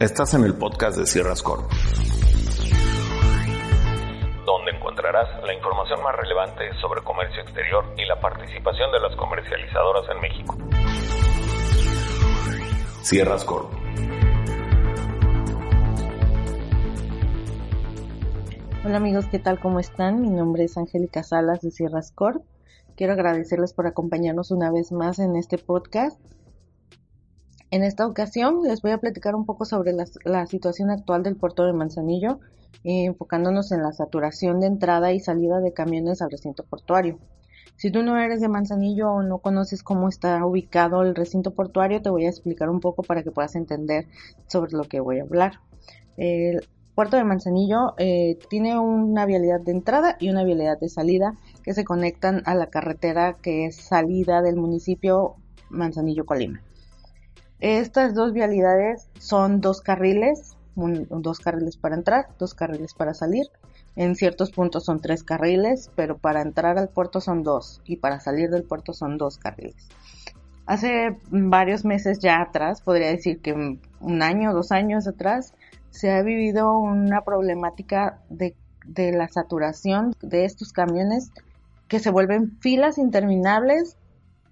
Estás en el podcast de Sierras Corp, donde encontrarás la información más relevante sobre comercio exterior y la participación de las comercializadoras en México. Sierras Corp. Hola amigos, ¿qué tal? ¿Cómo están? Mi nombre es Angélica Salas de Sierras Corp. Quiero agradecerles por acompañarnos una vez más en este podcast en esta ocasión les voy a platicar un poco sobre la, situación actual del puerto de Manzanillo, eh, enfocándonos en la saturación de entrada y salida de camiones al recinto portuario. Si tú no eres de Manzanillo o no conoces cómo está ubicado el recinto portuario, te voy a explicar un poco para que puedas entender sobre lo que voy a hablar. El puerto de Manzanillo eh, tiene una vialidad de entrada y una vialidad de salida que se conectan a la carretera que es salida del municipio Manzanillo-Colima. Estas dos vialidades son dos carriles, dos carriles para entrar, dos carriles para salir. En ciertos puntos son tres carriles, pero para entrar al puerto son dos y para salir del puerto son dos carriles. Hace varios meses ya atrás, podría decir que un año, dos años atrás, se ha vivido una problemática de, la saturación de estos camiones que se vuelven filas interminables,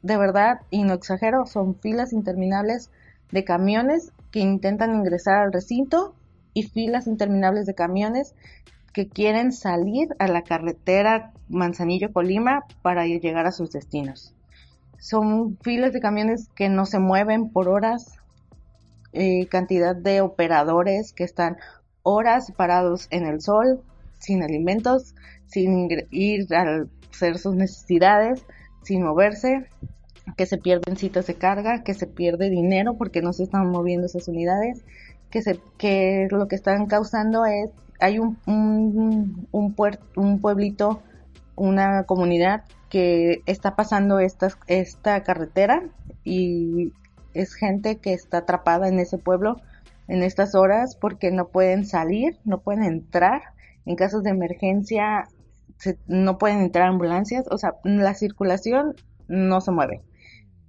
de verdad, y no exagero, son filas interminables de camiones que intentan ingresar al recinto y filas interminables de camiones que quieren salir a la carretera Manzanillo-Colima para llegar a sus destinos. Son filas de camiones que no se mueven por horas, eh, cantidad de operadores que están horas parados en el sol, sin alimentos, sin ir a hacer sus necesidades, sin moverse, que se pierden citas de carga, que se pierde dinero porque no se están moviendo esas unidades, que, se, que lo que están causando es, hay un, un, un, un pueblito, una comunidad que está pasando esta, esta carretera y es gente que está atrapada en ese pueblo en estas horas porque no pueden salir, no pueden entrar. En casos de emergencia no pueden entrar ambulancias, o sea, la circulación no se mueve.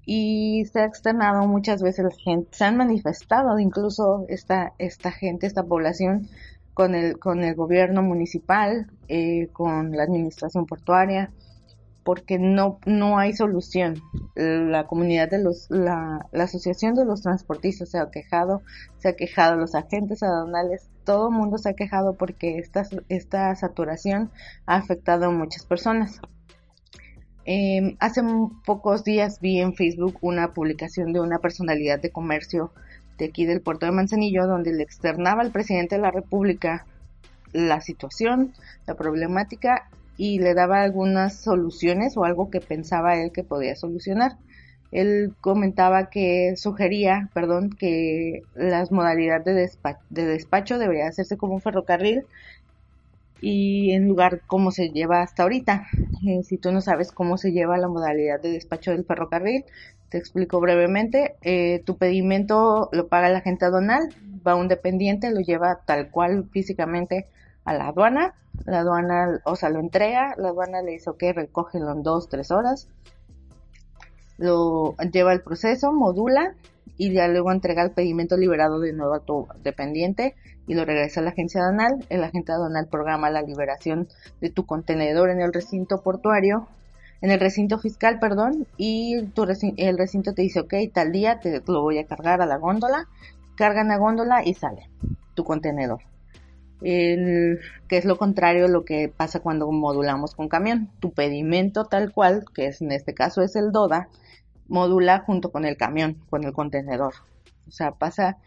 Y se ha externado muchas veces la gente, se han manifestado incluso esta, esta gente, esta población con el, con el gobierno municipal, eh, con la administración portuaria, porque no, no hay solución. La comunidad de los, la, asociación de los transportistas se ha quejado, se ha quejado los agentes aduanales, todo el mundo se ha quejado porque esta, esta saturación ha afectado a muchas personas. Em, hace pocos días vi en Facebook una publicación de una personalidad de comercio de aquí del puerto de Manzanillo donde le externaba al presidente de la República la situación, la problemática y le daba algunas soluciones o algo que pensaba él que podía solucionar. Él comentaba que sugería, perdón, que las modalidades de, despacho, de despacho debería hacerse como un ferrocarril y en lugar cómo se lleva hasta ahorita. Eh, si tú no sabes cómo se lleva la modalidad de despacho del ferrocarril, te explico brevemente. Eh, tu pedimento lo paga la agente aduanal, va un dependiente, lo lleva tal cual físicamente a la aduana. La aduana, o sea, lo entrega, la aduana le dice, ok, recógelo en dos, tres horas. Lo lleva el proceso, modula y ya luego entrega el pedimento liberado de nuevo a tu dependiente y lo regresa a la agencia aduanal. El agente aduanal programa la liberación de tu contenedor en el recinto portuario, en el recinto fiscal, perdón, y tu el recinto te dice, ok, tal día te lo voy a cargar a la góndola, cargan la góndola y sale tu contenedor. Que es lo contrario a lo que pasa cuando modulamos con camión. Tu pedimento tal cual, que es en este caso es el DODA, modula junto con el camión, con el contenedor. O sea, pasa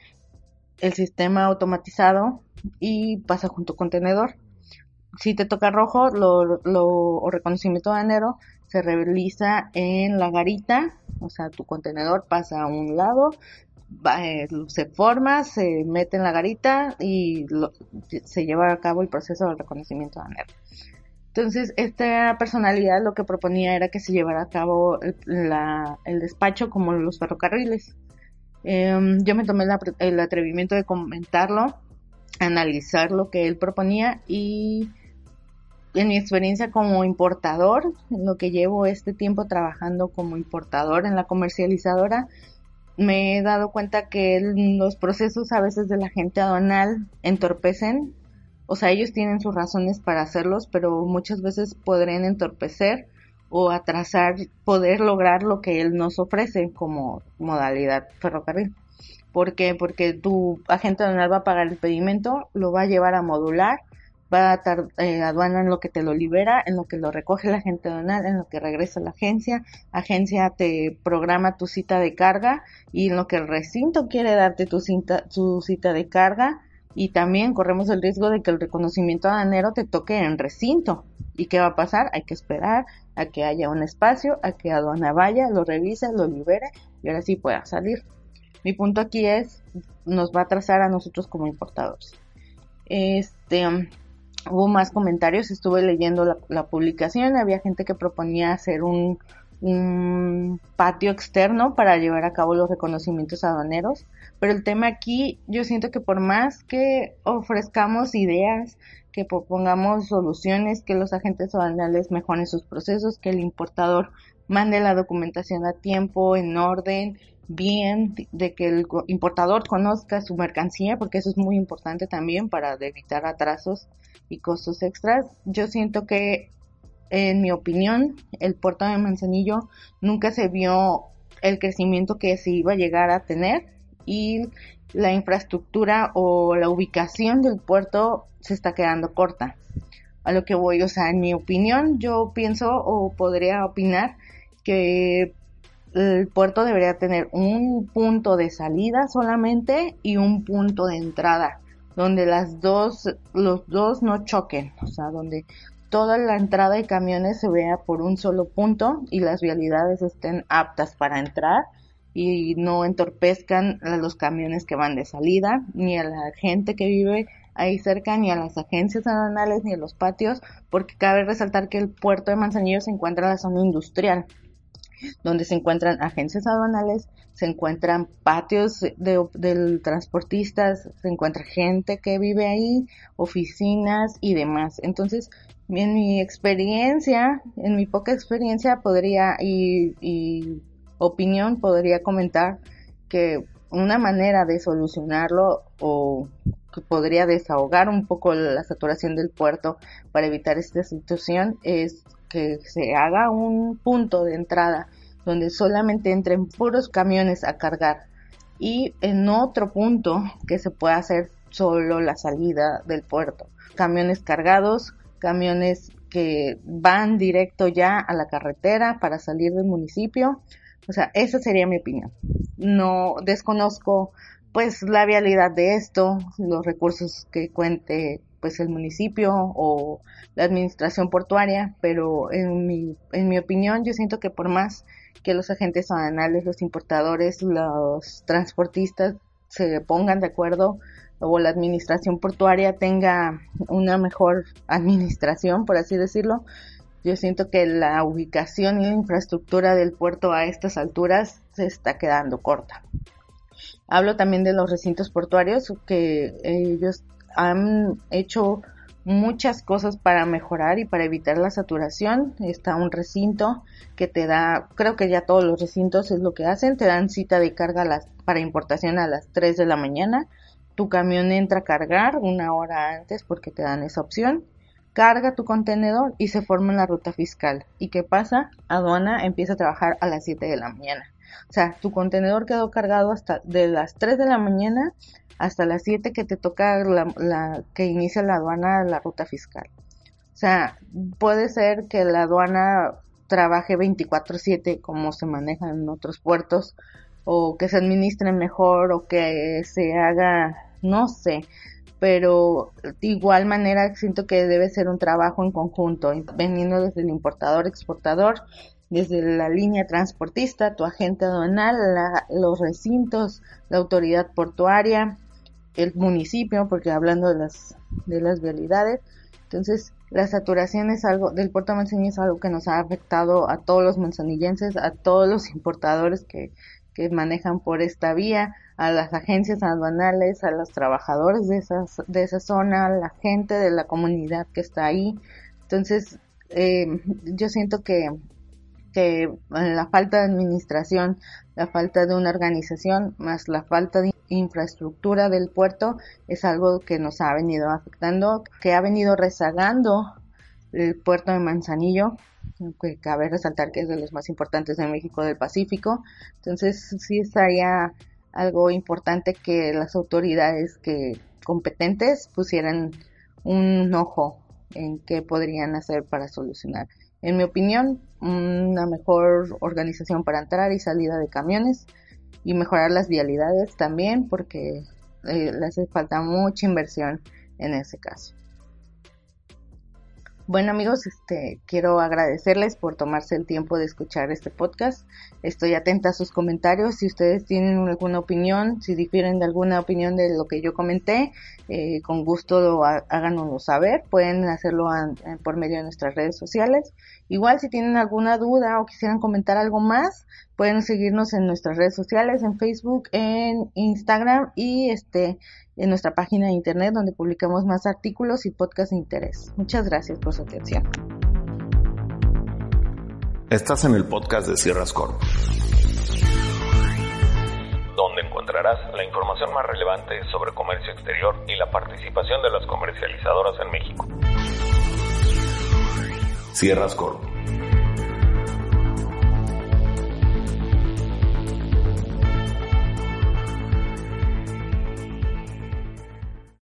el sistema automatizado y pasa junto con contenedor. Si te toca rojo lo, lo, o reconocimiento enero se realiza en la garita, o sea, tu contenedor pasa a un lado, eh, se forma, se mete en la garita y se lleva a cabo el proceso del reconocimiento de enero. Entonces, esta personalidad lo que proponía era que se llevara a cabo el, despacho como los ferrocarriles. Em, yo me tomé el atrevimiento de comentarlo, analizar lo que él proponía y en mi experiencia como importador, en lo que llevo este tiempo trabajando como importador en la comercializadora, me he dado cuenta que los procesos a veces de la gente aduanal entorpecen, o sea, ellos tienen sus razones para hacerlos, pero muchas veces podrían entorpecer o atrasar poder lograr lo que él nos ofrece como modalidad ferrocarril. ¿Por qué? Porque tu agente aduanal va a pagar el pedimento, lo va a llevar a modular, va a estar eh, aduana en lo que te lo libera, en lo que lo recoge la agente aduanal, en lo que regresa a la agencia, agencia te programa tu cita de carga y en lo que el recinto quiere darte tu tu cita de carga y también corremos el riesgo de que el reconocimiento aduanero te toque en recinto. ¿Y qué va a pasar? Hay que esperar a que haya un espacio, a que aduana vaya, lo revise, lo libere y ahora sí pueda salir. Mi punto aquí es, nos va a trazar a nosotros como importadores. Este, hubo más comentarios, estuve leyendo la, publicación, había gente que proponía hacer un, un patio externo para llevar a cabo los reconocimientos aduaneros, pero el tema aquí yo siento que por más que ofrezcamos ideas, que propongamos soluciones, que los agentes aduanales mejoren sus procesos, que el importador mande la documentación a tiempo, en orden, bien, de que el importador conozca su mercancía, porque eso es muy importante también para evitar atrasos y costos extras. Yo siento que, en mi opinión, el puerto de Manzanillo nunca se vio el crecimiento que se iba a llegar a tener y la infraestructura o la ubicación del puerto se está quedando corta. A lo que voy, o sea, en mi opinión, yo pienso o podría opinar que el puerto debería tener un punto de salida solamente y un punto de entrada, donde las dos, los dos no choquen, o sea, donde toda la entrada de camiones se vea por un solo punto y las vialidades estén aptas para entrar y no entorpezcan a los camiones que van de salida, ni a la gente que vive ahí cerca, ni a las agencias aduanales, ni a los patios, porque cabe resaltar que el puerto de Manzanillo se encuentra en la zona industrial donde se encuentran agencias aduanales, se encuentran patios de, del transportistas, se encuentra gente que vive ahí, oficinas y demás. Entonces, en mi experiencia, en mi poca experiencia, podría y, y opinión, podría comentar que una manera de solucionarlo o que podría desahogar un poco la saturación del puerto para evitar esta situación es que se haga un punto de entrada donde solamente entren puros camiones a cargar y en otro punto que se pueda hacer solo la salida del puerto. Camiones cargados, camiones que van directo ya a la carretera para salir del municipio. O sea, esa sería mi opinión. No desconozco pues la vialidad de esto, los recursos que cuente pues el municipio o la administración portuaria, pero en mi, en mi opinión yo siento que por más que los agentes aduanales, los importadores, los transportistas se pongan de acuerdo o la administración portuaria tenga una mejor administración, por así decirlo, yo siento que la ubicación y la infraestructura del puerto a estas alturas se está quedando corta. Hablo también de los recintos portuarios que ellos han hecho muchas cosas para mejorar y para evitar la saturación. Está un recinto que te da, creo que ya todos los recintos es lo que hacen, te dan cita de carga las, para importación a las 3 de la mañana. Tu camión entra a cargar una hora antes porque te dan esa opción. Carga tu contenedor y se forma la ruta fiscal. ¿Y qué pasa? Aduana empieza a trabajar a las 7 de la mañana. O sea, tu contenedor quedó cargado hasta de las 3 de la mañana hasta las 7 que te toca la, que inicia la aduana la ruta fiscal. O sea, puede ser que la aduana trabaje 24/7 como se maneja en otros puertos o que se administre mejor o que se haga, no sé, pero de igual manera siento que debe ser un trabajo en conjunto, veniendo desde el importador, exportador, desde la línea transportista, tu agente aduanal, los recintos, la autoridad portuaria, el municipio, porque hablando de las, de las vialidades, entonces la saturación es algo, del puerto Manzanillo es algo que nos ha afectado a todos los manzanillenses, a todos los importadores que, que manejan por esta vía, a las agencias aduanales, a los trabajadores de, esas, de esa zona, a la gente de la comunidad que está ahí. Entonces, eh, yo siento que que eh, la falta de administración, la falta de una organización, más la falta de infraestructura del puerto es algo que nos ha venido afectando, que ha venido rezagando el puerto de Manzanillo, que cabe resaltar que es de los más importantes de México del Pacífico. Entonces sí estaría algo importante que las autoridades que competentes pusieran un ojo en qué podrían hacer para solucionar. En mi opinión, una mejor organización para entrar y salida de camiones y mejorar las vialidades también porque eh, le hace falta mucha inversión en ese caso. Bueno amigos, este, quiero agradecerles por tomarse el tiempo de escuchar este podcast. Estoy atenta a sus comentarios. Si ustedes tienen alguna opinión, si difieren de alguna opinión de lo que yo comenté, eh, con gusto háganoslo saber. Pueden hacerlo por medio de nuestras redes sociales. Igual si tienen alguna duda o quisieran comentar algo más, pueden seguirnos en nuestras redes sociales, en Facebook, en Instagram y este en nuestra página de internet donde publicamos más artículos y podcasts de interés. Muchas gracias por su atención. Estás en el podcast de Sierras Corp, donde encontrarás la información más relevante sobre comercio exterior y la participación de las comercializadoras en México. Sierras Corp.